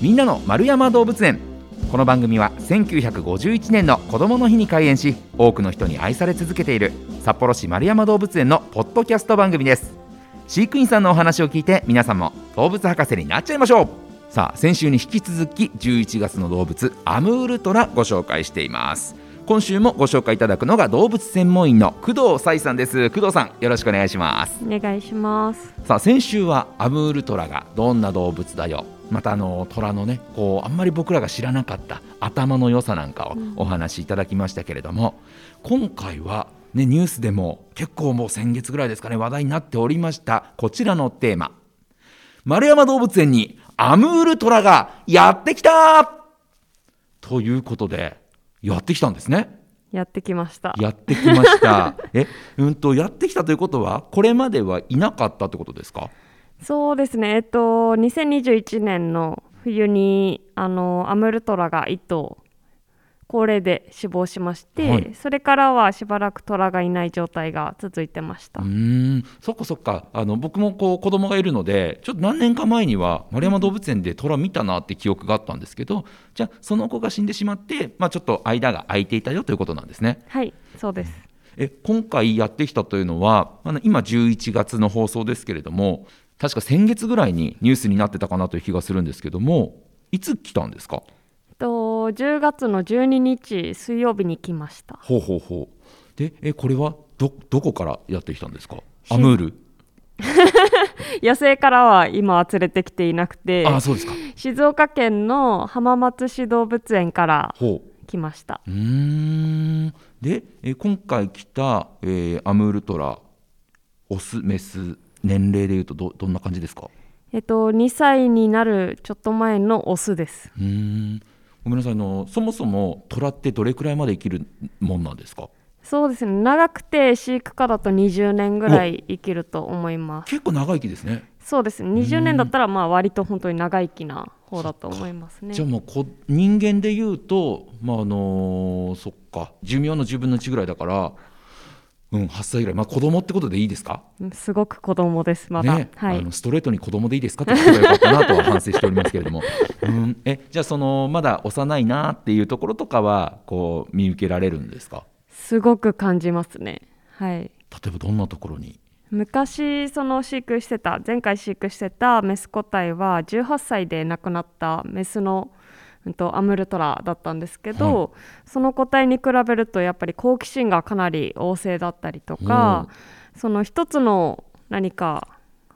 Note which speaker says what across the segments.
Speaker 1: みんなの丸山動物園。この番組は1951年の子どもの日に開園し多くの人に愛され続けている札幌市丸山動物園のポッドキャスト番組です。飼育員さんのお話を聞いて皆さんも動物博士になっちゃいましょう。さあ先週に引き続き11月の動物アムールトラご紹介しています。今週もご紹介いただくのが動物専門員の工藤彩さんです。工藤さんよろしくお願いします。
Speaker 2: お願いします。
Speaker 1: さあ先週はアムールトラがどんな動物だよまたあの虎のねこうあんまり僕らが知らなかった頭の良さなんかをお話しいただきましたけれども、うん、今回はねニュースでも結構もう先月ぐらいですかね話題になっておりましたこちらのテーマ丸山動物園にアムールトラがやってきたということでやってきたんですね。
Speaker 2: やってきました。
Speaker 1: やってきました。え、うんとやってきたということはこれまではいなかったってことですか？
Speaker 2: そうですね。えっと2021年の冬にあのアムルトラが1頭高齢で死亡しまして、はい、それからはしばらく虎がいない状態が続いてました。
Speaker 1: うん。そっかそっか。あの僕もこう子供がいるのでちょっと何年か前には丸山動物園で虎見たなって記憶があったんですけどじゃあその子が死んでしまって、まあ、ちょっと間が空いていたよということなんですね。
Speaker 2: はいそうです。
Speaker 1: え今回やってきたというのはあの今11月の放送ですけれども確か先月ぐらいにニュースになってたかなという気がするんですけどもいつ来たんですか？
Speaker 2: と10月の12日水曜日に来ました。
Speaker 1: ほうほうほう。でえこれはどどこからやってきたんですか？アムール？
Speaker 2: 野生からは今は連れてきていなくて
Speaker 1: あそうですか。
Speaker 2: 静岡県の浜松市動物園から来ました。
Speaker 1: うん。でえ今回来た、えー、アムールトラオスメス年齢でいうとどどんな感じですか？
Speaker 2: えっと2歳になるちょっと前のオスです。
Speaker 1: うん。ごめんなさい。のそもそも虎ってどれくらいまで生きるもんなんですか？
Speaker 2: そうですね。長くて飼育下だと20年ぐらい生きると思います。
Speaker 1: 結構長生きですね。
Speaker 2: そうですね。20年だったらまあ割と本当に長生きな方だと思いますね。
Speaker 1: じゃあもうこ人間でいうとまああのー、そっか。寿命の10分の1ぐらいだからうん、8歳ぐらい、まあ、子供ってことでいいですか？
Speaker 2: すごく子供です、まだ、
Speaker 1: ね、はい、あのストレートに子供でいいですかって聞けばよかったなとは反省しておりますけれども、うん、えじゃあそのまだ幼いなっていうところとかはこう見受けられるんですか？
Speaker 2: すごく感じますね。はい。例
Speaker 1: えばどんなところに？
Speaker 2: 昔その飼育してた前回飼育してたメス個体は18歳で亡くなったメスのうんと、アムルトラだったんですけど、はい、その個体に比べるとやっぱり好奇心がかなり旺盛だったりとか、その一つの何か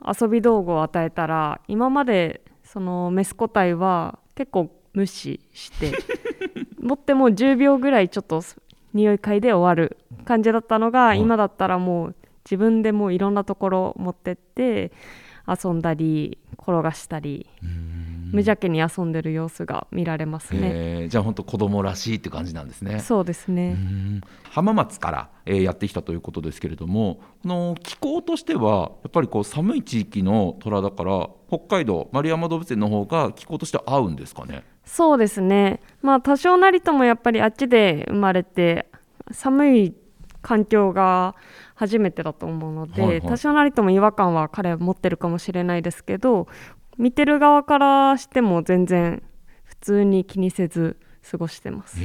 Speaker 2: 遊び道具を与えたら今までそのメス個体は結構無視して 持っても10秒ぐらいちょっと匂い嗅いで終わる感じだったのが、はい、今だったらもう自分でもういろんなところ持ってって遊んだり転がしたり。無邪気に遊んでる様子が見られますね。
Speaker 1: じゃあ本当子供らしいって感じなんですね。
Speaker 2: そうですね。
Speaker 1: 浜松から、えー、やってきたということですけれども、この気候としてはやっぱりこう寒い地域の虎だから北海道丸山動物園の方が気候として合うんですかね？
Speaker 2: そうですね。まあ多少なりともやっぱりあっちで生まれて寒い環境が初めてだと思うので、はいはい、多少なりとも違和感は彼は持ってるかもしれないですけど見てる側からしても全然普通に気にせず過ごしてます。は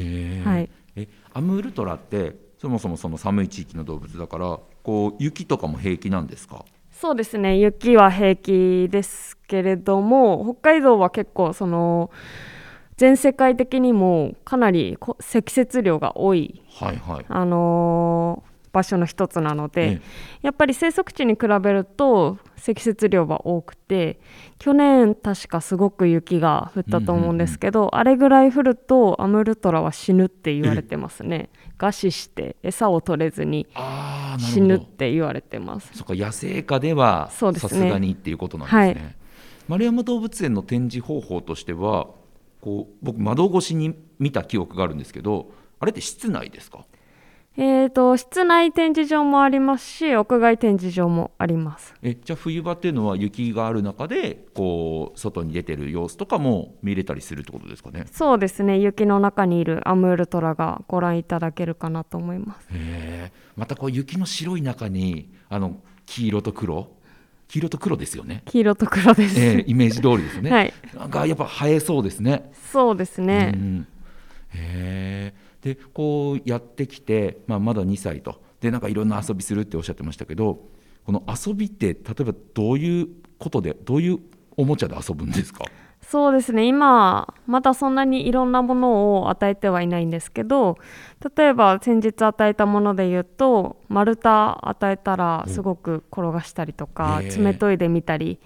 Speaker 2: い、
Speaker 1: えアムールトラってそもそもその寒い地域の動物だからこう雪とかも平気なんですか？
Speaker 2: そうですね。雪は平気ですけれども北海道は結構その全世界的にもかなり積雪量が多い、
Speaker 1: はいはい、
Speaker 2: あの場所の一つなので、やっぱり生息地に比べると積雪量は多くて去年確かすごく雪が降ったと思うんですけど、あれぐらい降るとアムルトラは死ぬって言われてますね。餓死して餌を取れずに死ぬって言われてます。
Speaker 1: そか野生下ではさすがにっていうことなんですね、はい、丸山動物園の展示方法としてはこう僕窓越しに見た記憶があるんですけどあれって室内ですか？
Speaker 2: えーと、室内展示場もありますし屋外展示場もあります
Speaker 1: えじゃあ冬場っていうのは雪がある中でこう外に出てる様子とかも見れたりするってことですかね？
Speaker 2: そうですね雪の中にいるアムールトラがご覧いただけるかなと思います
Speaker 1: へまたこう雪の白い中にあの黄色と黒？黄色と黒ですよね？
Speaker 2: 黄色と黒です。
Speaker 1: えー、イメージ通りですよね。
Speaker 2: はい。
Speaker 1: なんかやっぱ生えそうですね。
Speaker 2: そうですね。
Speaker 1: うん、へえ。でこうやってきて、まあ、まだ2歳と。でなんかいろんな遊びするっておっしゃってましたけどこの遊びって例えばどういうことでどういうおもちゃで遊ぶんですか？
Speaker 2: そうですね。今まだそんなにいろんなものを与えてはいないんですけど例えば先日与えたもので言うと丸太与えたらすごく転がしたりとか
Speaker 1: へえ。
Speaker 2: 爪研いでみたり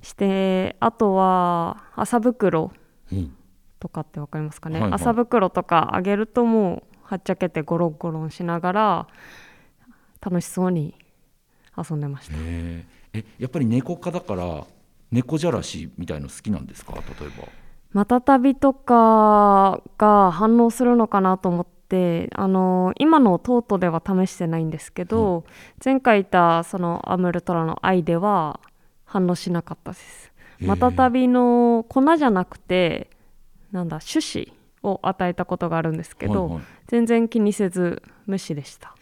Speaker 2: してあとは麻袋。
Speaker 1: うん
Speaker 2: とかって分かりますかね、
Speaker 1: はいはい。
Speaker 2: 麻袋とかあげるともうはっちゃけてゴロゴロしながら楽しそうに遊んでました。
Speaker 1: へええやっぱり猫科だから猫じゃらしみたいの好きなんですか？例えば。
Speaker 2: マタタビとかが反応するのかなと思ってあの今のトートでは試してないんですけど、前回いたそのアムルトラの愛では反応しなかったです。
Speaker 1: へえ
Speaker 2: マタタビの粉じゃなくてなんだ種子を与えたことがあるんですけど、
Speaker 1: はいはい。
Speaker 2: 全然気にせず無視でした。は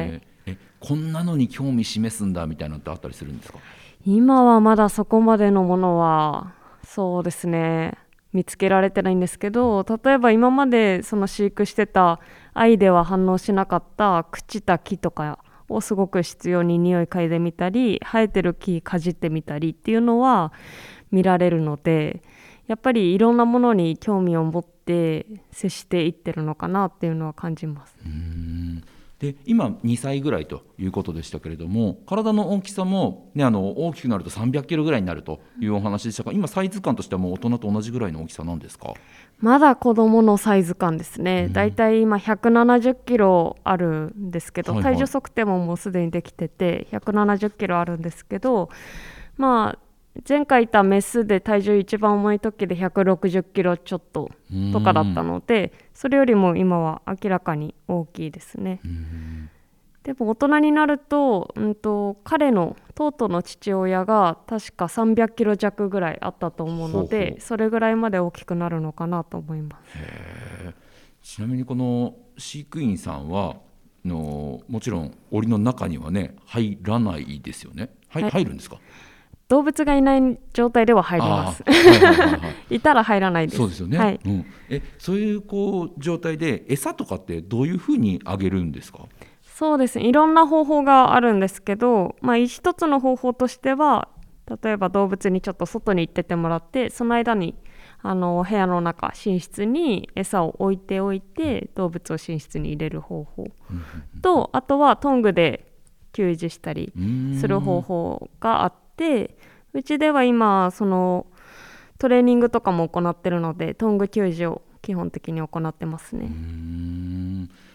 Speaker 2: い。
Speaker 1: えこんなのに興味示すんだみたいなのってあったりするんですか？
Speaker 2: 今はまだそこまでのものはそうですね見つけられてないんですけど例えば今までその飼育してた愛では反応しなかった朽ちた木とかをすごく必要に匂い嗅いでみたり生えてる木かじってみたりっていうのは見られるのでやっぱりいろんなものに興味を持って接していってるのかなっていうのは感じます。
Speaker 1: うーん。で今2歳ぐらいということでしたけれども体の大きさも、ね、あの大きくなると300キロぐらいになるというお話でしたが今サイズ感としてはもう大人と同じぐらいの大きさなんですか？
Speaker 2: まだ子供のサイズ感ですね、だいたい今170キロあるんですけど、
Speaker 1: はいはい。
Speaker 2: 体重測定ももうすでにできてて170キロあるんですけどまあ前回いたメスで体重一番重い時で160キロちょっととかだったのでそれよりも今は明らかに大きいですね。でも大人になると,、うん、と彼のトートの父親が確か300キロ弱ぐらいあったと思うのでそれぐらいまで大きくなるのかなと思います。
Speaker 1: ちなみにこの飼育員さんはのもちろん檻の中にはね入らないですよね、はい
Speaker 2: はい。
Speaker 1: 入るんですか？
Speaker 2: 動物がいない状態では入ります。
Speaker 1: い
Speaker 2: たら入らないです。
Speaker 1: そうですよね、
Speaker 2: はい。
Speaker 1: うん、えそういうこう状態で餌とかってどういうふうにあげるんですか？
Speaker 2: そうです。ね。いろんな方法があるんですけど、まあ一つの方法としては、例えば動物にちょっと外に行っててもらって、その間にあの部屋の中寝室に餌を置いておいて動物を寝室に入れる方法。と、あとはトングで給餌したりする方法があってうちでは今そのトレーニングとかも行ってるのでトング給餌を基本的に行ってますね。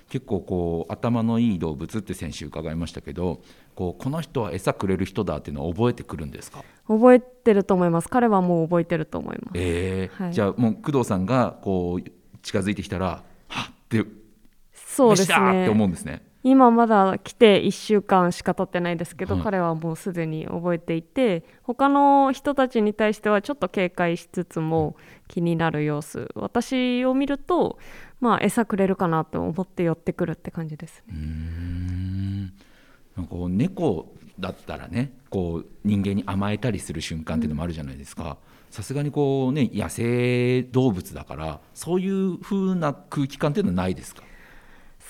Speaker 1: 結構こう頭のいい動物って先週伺いましたけどこうこの人は餌くれる人だっていうのは覚えてくるんですか、
Speaker 2: 覚えてると思います。彼はもう覚えてると思います。
Speaker 1: えー
Speaker 2: はい。
Speaker 1: じゃあもう工藤さんがこう近づいてきたらはっって
Speaker 2: そうです
Speaker 1: 飯だって
Speaker 2: ね
Speaker 1: 思うんですね。
Speaker 2: 今まだ来て1週間しか経ってないですけど、
Speaker 1: はい。
Speaker 2: 彼はもうすでに覚えていて他の人たちに対してはちょっと警戒しつつも気になる様子。私を見るとまあ餌くれるかなと思って寄ってくるって感じですね。
Speaker 1: うーん。なんかこう猫だったらねこう人間に甘えたりする瞬間っていうのもあるじゃないですか。さすがにこうね野生動物だからそういう風な空気感っていうのはないですか？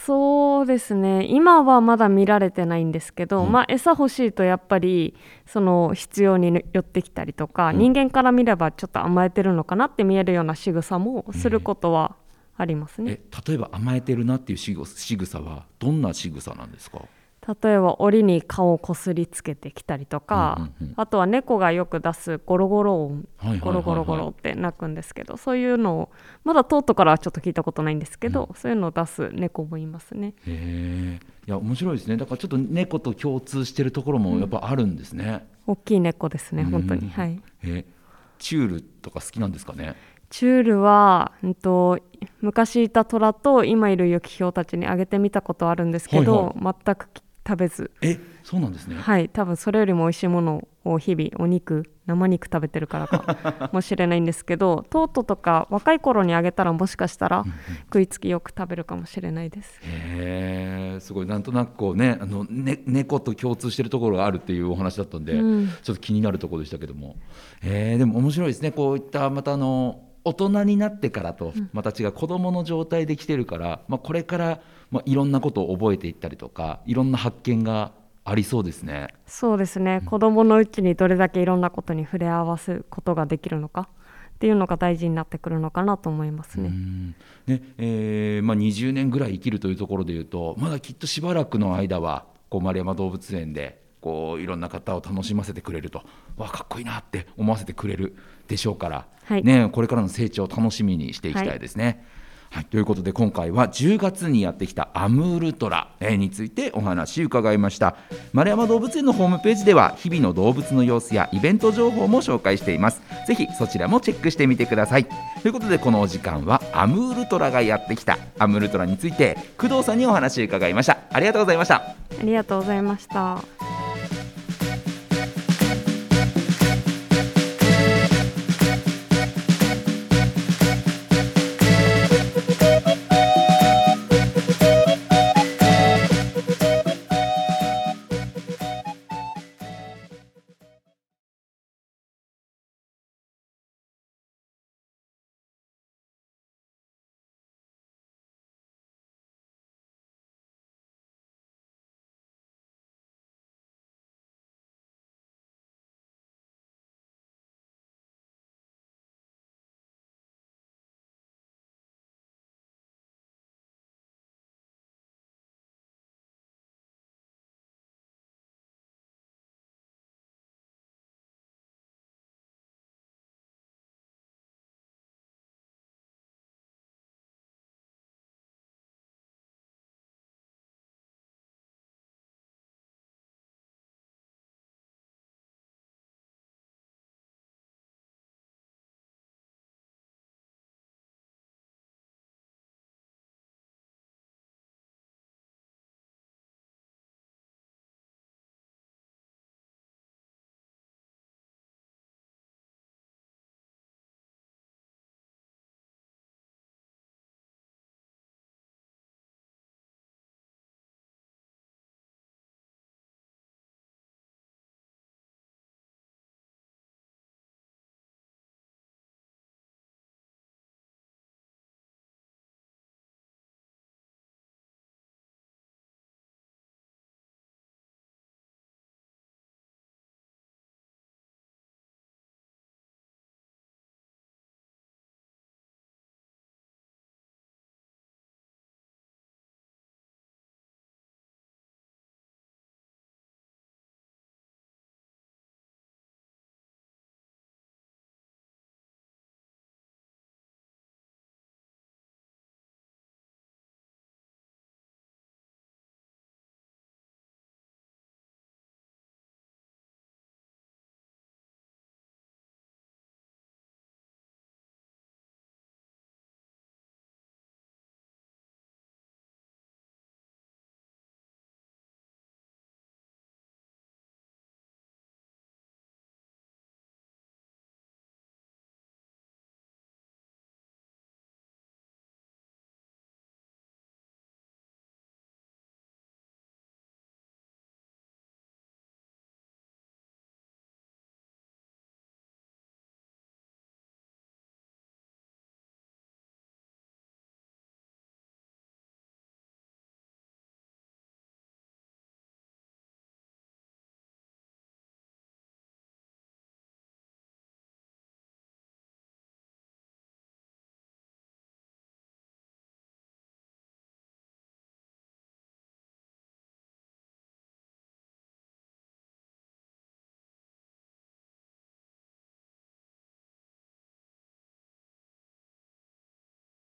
Speaker 2: そうですね。今はまだ見られてないんですけど、
Speaker 1: うん。
Speaker 2: まあ餌欲しいとやっぱりその必要に寄ってきたりとか、
Speaker 1: うん。
Speaker 2: 人間から見ればちょっと甘えてるのかなって見えるような仕草もすることはありますね、
Speaker 1: え例えば甘えてるなっていう仕草仕草はどんな仕草なんですか？
Speaker 2: 例えば檻に顔をこすりつけてきたりとか、
Speaker 1: うんうんうん。
Speaker 2: あとは猫がよく出すゴロゴロ音
Speaker 1: はいはいはいはい。
Speaker 2: ゴロゴロゴロって鳴くんですけどそういうのをまだトートからはちょっと聞いたことないんですけど、そういうのを出す猫もいますね。
Speaker 1: へえいや面白いですね。だからちょっと猫と共通してるところもやっぱあるんですね。
Speaker 2: 大きい猫ですね本当
Speaker 1: うん
Speaker 2: に。はい。
Speaker 1: えチュールとか好きなんですかね？
Speaker 2: チュールは、うん、と昔いた虎と今いるユキヒョウたちにあげてみたことあるんですけど、全く食べず。
Speaker 1: えそうなんですね。
Speaker 2: はい多分それよりも美味しいものを日々お肉生肉食べてるからか もしれないんですけどトートとか若い頃にあげたらもしかしたら食いつきよく食べるかもしれないです。
Speaker 1: へええすごい。なんとなくこうねあのね猫と共通してるところがあるっていうお話だったんで、
Speaker 2: うん。
Speaker 1: ちょっと気になるところでしたけども、えーでも面白いですね。こういったまたあの大人になってからとまた違う子供の状態で来てるから、まあ、これから、まあ、いろんなことを覚えていったりとかいろんな発見がありそうですね。
Speaker 2: そうですね、子供のうちにどれだけいろんなことに触れ合わすことができるのかっていうのが大事になってくるのかなと思いますね。
Speaker 1: うんねえーまあ、20年ぐらい生きるというところでいうとまだきっとしばらくの間はこう丸山動物園でこういろんな方を楽しませてくれると。わかっこいいなって思わせてくれるでしょうから、
Speaker 2: はい。
Speaker 1: ね、これからの成長を楽しみにしていきたいですね。はい。ということで今回は10月にやってきたアムールトラえーについてお話伺いました。丸山動物園のホームページでは日々の動物の様子やイベント情報も紹介しています。ぜひそちらもチェックしてみてください。ということでこのお時間はアムールトラがやってきたアムールトラについて工藤さんにお話を伺いました。ありがとうございました。
Speaker 2: ありがとうございました。